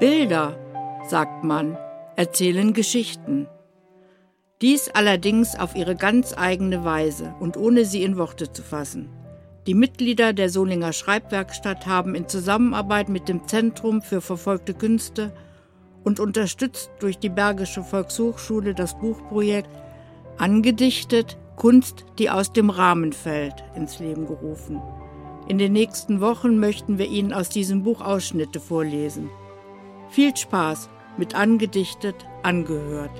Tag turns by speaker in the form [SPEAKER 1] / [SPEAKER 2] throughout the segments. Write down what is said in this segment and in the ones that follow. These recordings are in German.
[SPEAKER 1] Bilder, sagt man, erzählen Geschichten. Dies allerdings auf ihre ganz eigene Weise und ohne sie in Worte zu fassen. Die Mitglieder der Solinger Schreibwerkstatt haben in Zusammenarbeit mit dem Zentrum für verfolgte Künste und unterstützt durch die Bergische Volkshochschule das Buchprojekt Angedichtet Kunst, die aus dem Rahmen fällt, ins Leben gerufen. In den nächsten Wochen möchten wir Ihnen aus diesem Buch Ausschnitte vorlesen. Viel Spaß mit Angedichtet angehört.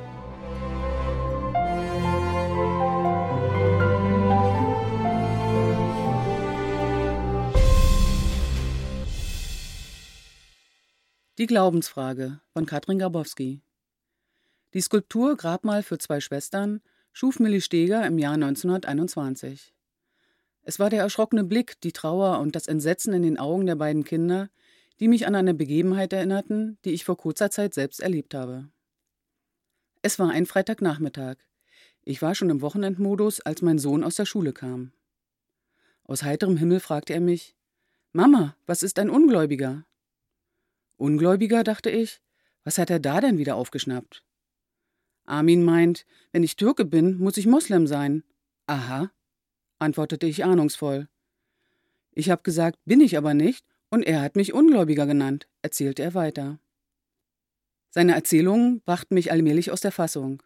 [SPEAKER 2] Die Glaubensfrage von Katrin Grabowski. Die Skulptur Grabmal für zwei Schwestern schuf Millie Steger im Jahr 1921. Es war der erschrockene Blick, die Trauer und das Entsetzen in den Augen der beiden Kinder, die mich an eine Begebenheit erinnerten, die ich vor kurzer Zeit selbst erlebt habe. Es war ein Freitagnachmittag. Ich war schon im Wochenendmodus, als mein Sohn aus der Schule kam. Aus heiterem Himmel fragte er mich: Mama, was ist ein Ungläubiger? Ungläubiger, dachte ich. Was hat er da denn wieder aufgeschnappt? Armin meint, wenn ich Türke bin, muss ich Moslem sein. Aha, antwortete ich ahnungsvoll. Ich habe gesagt, bin ich aber nicht, und er hat mich Ungläubiger genannt, erzählte er weiter. Seine Erzählungen brachten mich allmählich aus der Fassung.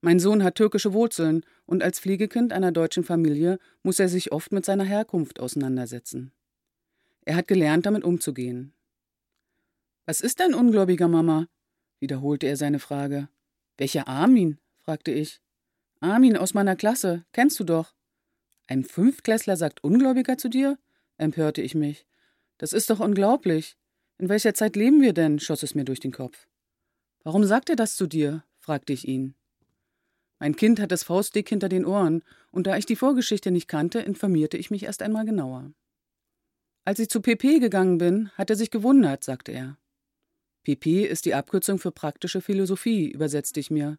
[SPEAKER 2] Mein Sohn hat türkische Wurzeln und als Pflegekind einer deutschen Familie muss er sich oft mit seiner Herkunft auseinandersetzen. Er hat gelernt, damit umzugehen. Was ist ein Ungläubiger, Mama? wiederholte er seine Frage. Welcher Armin? fragte ich. Armin aus meiner Klasse, kennst du doch. Ein Fünftklässler sagt Ungläubiger zu dir? empörte ich mich. Das ist doch unglaublich. In welcher Zeit leben wir denn? schoss es mir durch den Kopf. Warum sagt er das zu dir? fragte ich ihn. Mein Kind hat es faustdick hinter den Ohren, und da ich die Vorgeschichte nicht kannte, informierte ich mich erst einmal genauer. Als ich zu PP gegangen bin, hat er sich gewundert, sagte er. PP ist die Abkürzung für praktische Philosophie, übersetzte ich mir.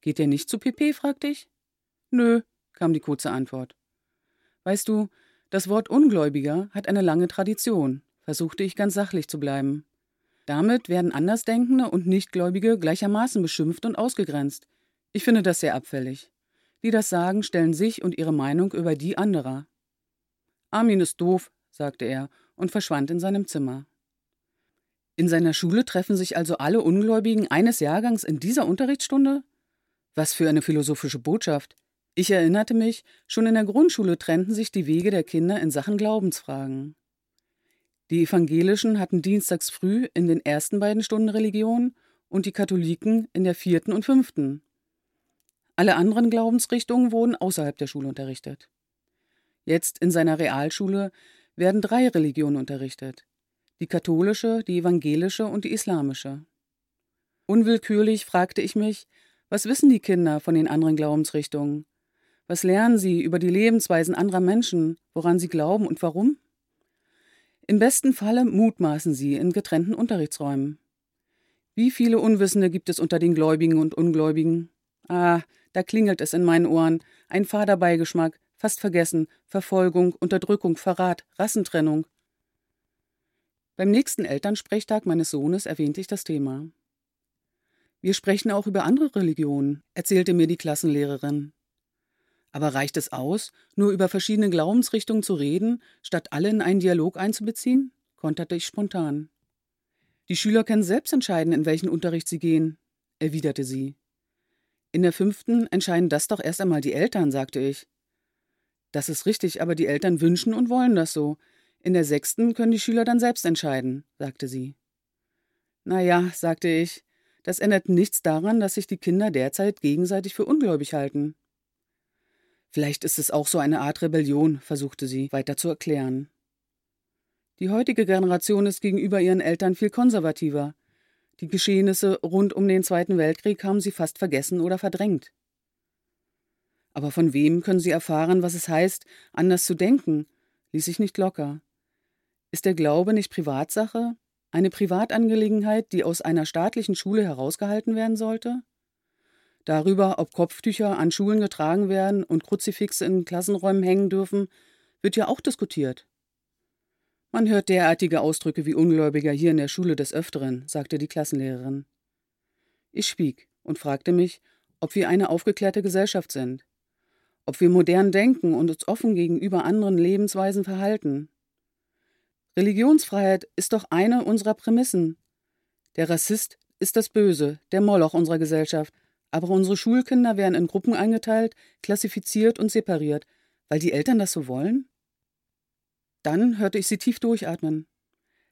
[SPEAKER 2] Geht er nicht zu PP? fragte ich. Nö, kam die kurze Antwort. Weißt du, das Wort Ungläubiger hat eine lange Tradition, versuchte ich ganz sachlich zu bleiben. Damit werden Andersdenkende und Nichtgläubige gleichermaßen beschimpft und ausgegrenzt. Ich finde das sehr abfällig. Die das sagen, stellen sich und ihre Meinung über die anderer. Armin ist doof, sagte er und verschwand in seinem Zimmer. In seiner Schule treffen sich also alle Ungläubigen eines Jahrgangs in dieser Unterrichtsstunde? Was für eine philosophische Botschaft. Ich erinnerte mich, schon in der Grundschule trennten sich die Wege der Kinder in Sachen Glaubensfragen. Die Evangelischen hatten dienstags früh in den ersten beiden Stunden Religion und die Katholiken in der vierten und fünften. Alle anderen Glaubensrichtungen wurden außerhalb der Schule unterrichtet. Jetzt in seiner Realschule werden drei Religionen unterrichtet die katholische, die evangelische und die islamische. Unwillkürlich fragte ich mich, was wissen die Kinder von den anderen Glaubensrichtungen? Was lernen sie über die Lebensweisen anderer Menschen, woran sie glauben und warum? Im besten Falle mutmaßen sie in getrennten Unterrichtsräumen. Wie viele Unwissende gibt es unter den Gläubigen und Ungläubigen? Ah, da klingelt es in meinen Ohren, ein fader Beigeschmack, fast vergessen, Verfolgung, Unterdrückung, Verrat, Rassentrennung. Beim nächsten Elternsprechtag meines Sohnes erwähnte ich das Thema. Wir sprechen auch über andere Religionen, erzählte mir die Klassenlehrerin. Aber reicht es aus, nur über verschiedene Glaubensrichtungen zu reden, statt alle in einen Dialog einzubeziehen? konterte ich spontan. Die Schüler können selbst entscheiden, in welchen Unterricht sie gehen, erwiderte sie. In der fünften entscheiden das doch erst einmal die Eltern, sagte ich. Das ist richtig, aber die Eltern wünschen und wollen das so, in der sechsten können die Schüler dann selbst entscheiden, sagte sie. Na ja, sagte ich, das ändert nichts daran, dass sich die Kinder derzeit gegenseitig für ungläubig halten. Vielleicht ist es auch so eine Art Rebellion, versuchte sie weiter zu erklären. Die heutige Generation ist gegenüber ihren Eltern viel konservativer. Die Geschehnisse rund um den Zweiten Weltkrieg haben sie fast vergessen oder verdrängt. Aber von wem können sie erfahren, was es heißt, anders zu denken? ließ ich nicht locker. Ist der Glaube nicht Privatsache? Eine Privatangelegenheit, die aus einer staatlichen Schule herausgehalten werden sollte? Darüber, ob Kopftücher an Schulen getragen werden und Kruzifixe in Klassenräumen hängen dürfen, wird ja auch diskutiert. Man hört derartige Ausdrücke wie Ungläubiger hier in der Schule des Öfteren, sagte die Klassenlehrerin. Ich schwieg und fragte mich, ob wir eine aufgeklärte Gesellschaft sind, ob wir modern denken und uns offen gegenüber anderen Lebensweisen verhalten. Religionsfreiheit ist doch eine unserer Prämissen. Der Rassist ist das Böse, der Moloch unserer Gesellschaft, aber unsere Schulkinder werden in Gruppen eingeteilt, klassifiziert und separiert, weil die Eltern das so wollen? Dann hörte ich sie tief durchatmen.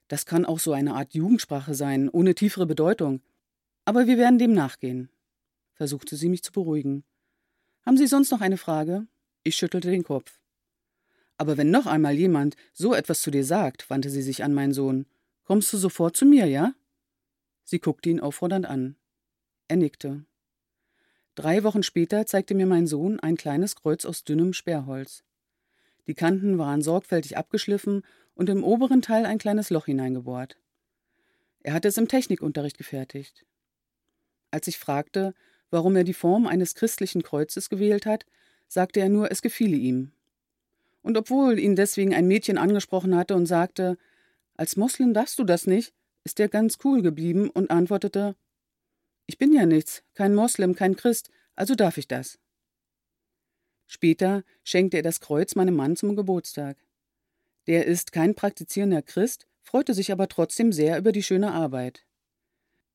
[SPEAKER 2] Das kann auch so eine Art Jugendsprache sein, ohne tiefere Bedeutung. Aber wir werden dem nachgehen, versuchte sie mich zu beruhigen. Haben Sie sonst noch eine Frage? Ich schüttelte den Kopf. Aber wenn noch einmal jemand so etwas zu dir sagt, wandte sie sich an meinen Sohn, kommst du sofort zu mir, ja? Sie guckte ihn auffordernd an. Er nickte. Drei Wochen später zeigte mir mein Sohn ein kleines Kreuz aus dünnem Sperrholz. Die Kanten waren sorgfältig abgeschliffen und im oberen Teil ein kleines Loch hineingebohrt. Er hatte es im Technikunterricht gefertigt. Als ich fragte, warum er die Form eines christlichen Kreuzes gewählt hat, sagte er nur, es gefiele ihm. Und obwohl ihn deswegen ein Mädchen angesprochen hatte und sagte, als Moslem darfst du das nicht, ist er ganz cool geblieben und antwortete, ich bin ja nichts, kein Moslem, kein Christ, also darf ich das. Später schenkte er das Kreuz meinem Mann zum Geburtstag. Der ist kein praktizierender Christ, freute sich aber trotzdem sehr über die schöne Arbeit.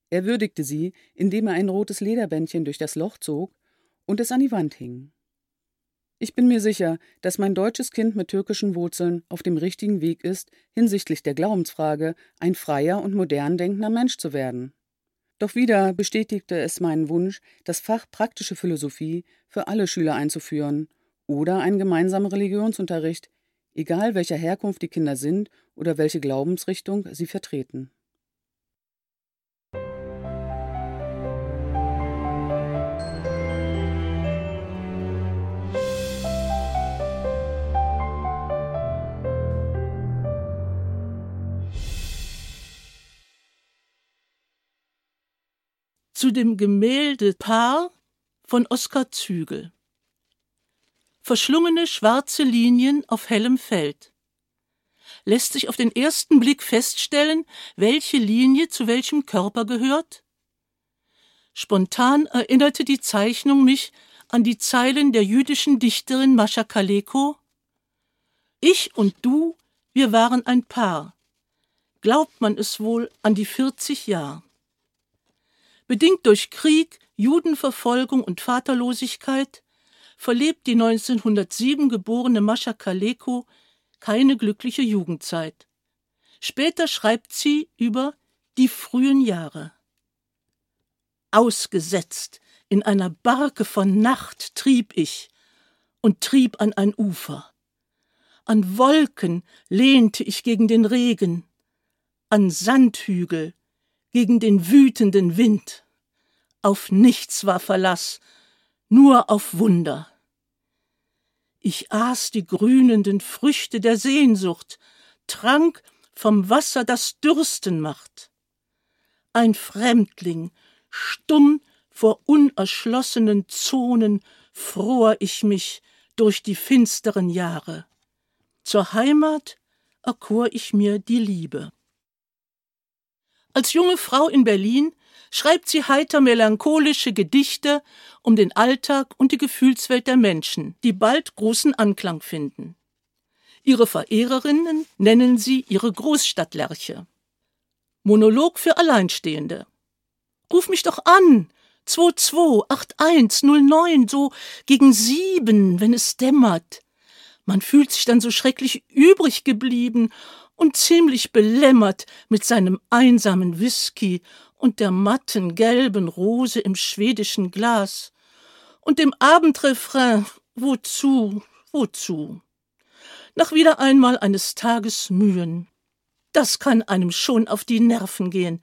[SPEAKER 2] Er würdigte sie, indem er ein rotes Lederbändchen durch das Loch zog und es an die Wand hing. Ich bin mir sicher, dass mein deutsches Kind mit türkischen Wurzeln auf dem richtigen Weg ist, hinsichtlich der Glaubensfrage ein freier und modern denkender Mensch zu werden. Doch wieder bestätigte es meinen Wunsch, das Fach praktische Philosophie für alle Schüler einzuführen oder einen gemeinsamen Religionsunterricht, egal welcher Herkunft die Kinder sind oder welche Glaubensrichtung sie vertreten.
[SPEAKER 3] Zu dem Gemälde Paar von Oskar Zügel. Verschlungene schwarze Linien auf hellem Feld. Lässt sich auf den ersten Blick feststellen, welche Linie zu welchem Körper gehört? Spontan erinnerte die Zeichnung mich an die Zeilen der jüdischen Dichterin Mascha Kaleko. Ich und du, wir waren ein Paar. Glaubt man es wohl an die 40 Jahre? Bedingt durch Krieg, Judenverfolgung und Vaterlosigkeit verlebt die 1907 geborene Mascha Kaleko keine glückliche Jugendzeit. Später schreibt sie über die frühen Jahre. Ausgesetzt in einer Barke von Nacht trieb ich und trieb an ein Ufer. An Wolken lehnte ich gegen den Regen, an Sandhügel gegen den wütenden Wind. Auf nichts war Verlass, nur auf Wunder. Ich aß die grünenden Früchte der Sehnsucht, trank vom Wasser, das Dürsten macht. Ein Fremdling, stumm vor unerschlossenen Zonen, fror ich mich durch die finsteren Jahre. Zur Heimat erkor ich mir die Liebe. Als junge Frau in Berlin schreibt sie heiter melancholische Gedichte um den Alltag und die Gefühlswelt der Menschen, die bald großen Anklang finden. Ihre Verehrerinnen nennen sie ihre Großstadtlerche. Monolog für Alleinstehende. Ruf mich doch an. 228109, so gegen sieben, wenn es dämmert. Man fühlt sich dann so schrecklich übrig geblieben und ziemlich belämmert mit seinem einsamen Whisky und der matten gelben Rose im schwedischen Glas und dem Abendrefrain Wozu, wozu? Nach wieder einmal eines Tages Mühen. Das kann einem schon auf die Nerven gehen.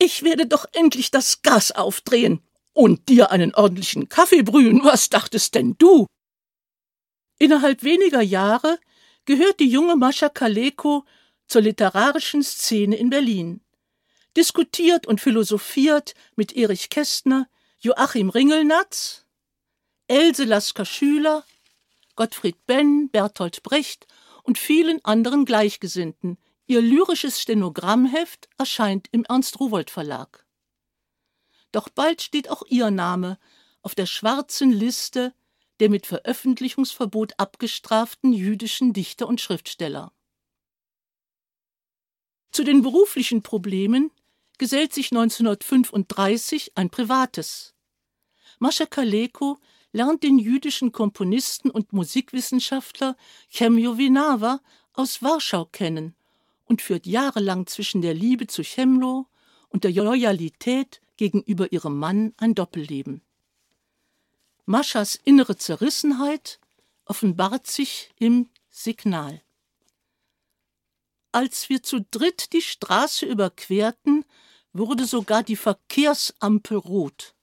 [SPEAKER 3] Ich werde doch endlich das Gas aufdrehen und dir einen ordentlichen Kaffee brühen. Was dachtest denn du? Innerhalb weniger Jahre gehört die junge Mascha Kaleko zur literarischen Szene in Berlin. Diskutiert und philosophiert mit Erich Kästner, Joachim Ringelnatz, Else Lasker Schüler, Gottfried Benn, Bertolt Brecht und vielen anderen Gleichgesinnten. Ihr lyrisches Stenogrammheft erscheint im Ernst-Rowold Verlag. Doch bald steht auch ihr Name auf der schwarzen Liste der mit Veröffentlichungsverbot abgestraften jüdischen Dichter und Schriftsteller. Zu den beruflichen Problemen gesellt sich 1935 ein privates. Mascha Kaleko lernt den jüdischen Komponisten und Musikwissenschaftler Chemjo Winawa aus Warschau kennen und führt jahrelang zwischen der Liebe zu Chemlo und der Loyalität gegenüber ihrem Mann ein Doppelleben. Maschas innere Zerrissenheit offenbart sich im Signal. Als wir zu dritt die Straße überquerten, wurde sogar die Verkehrsampel rot.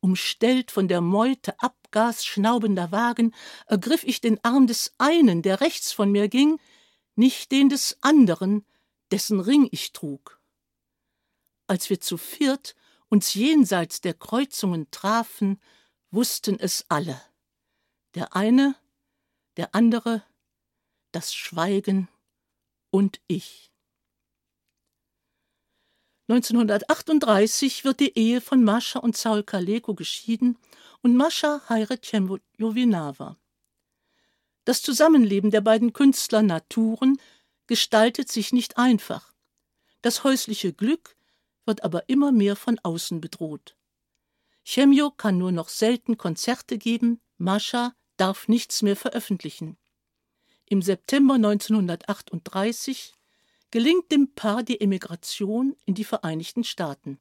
[SPEAKER 3] Umstellt von der Meute abgasschnaubender Wagen, ergriff ich den Arm des einen, der rechts von mir ging, nicht den des anderen, dessen Ring ich trug. Als wir zu viert uns jenseits der Kreuzungen trafen, wussten es alle. Der eine, der andere, das Schweigen und ich. 1938 wird die Ehe von Mascha und Saul Kaleko geschieden und Mascha heiratet Cembo Jovinava. Das Zusammenleben der beiden Künstler Naturen gestaltet sich nicht einfach. Das häusliche Glück wird aber immer mehr von außen bedroht. Chemio kann nur noch selten Konzerte geben, Mascha darf nichts mehr veröffentlichen. Im September 1938 gelingt dem Paar die Emigration in die Vereinigten Staaten.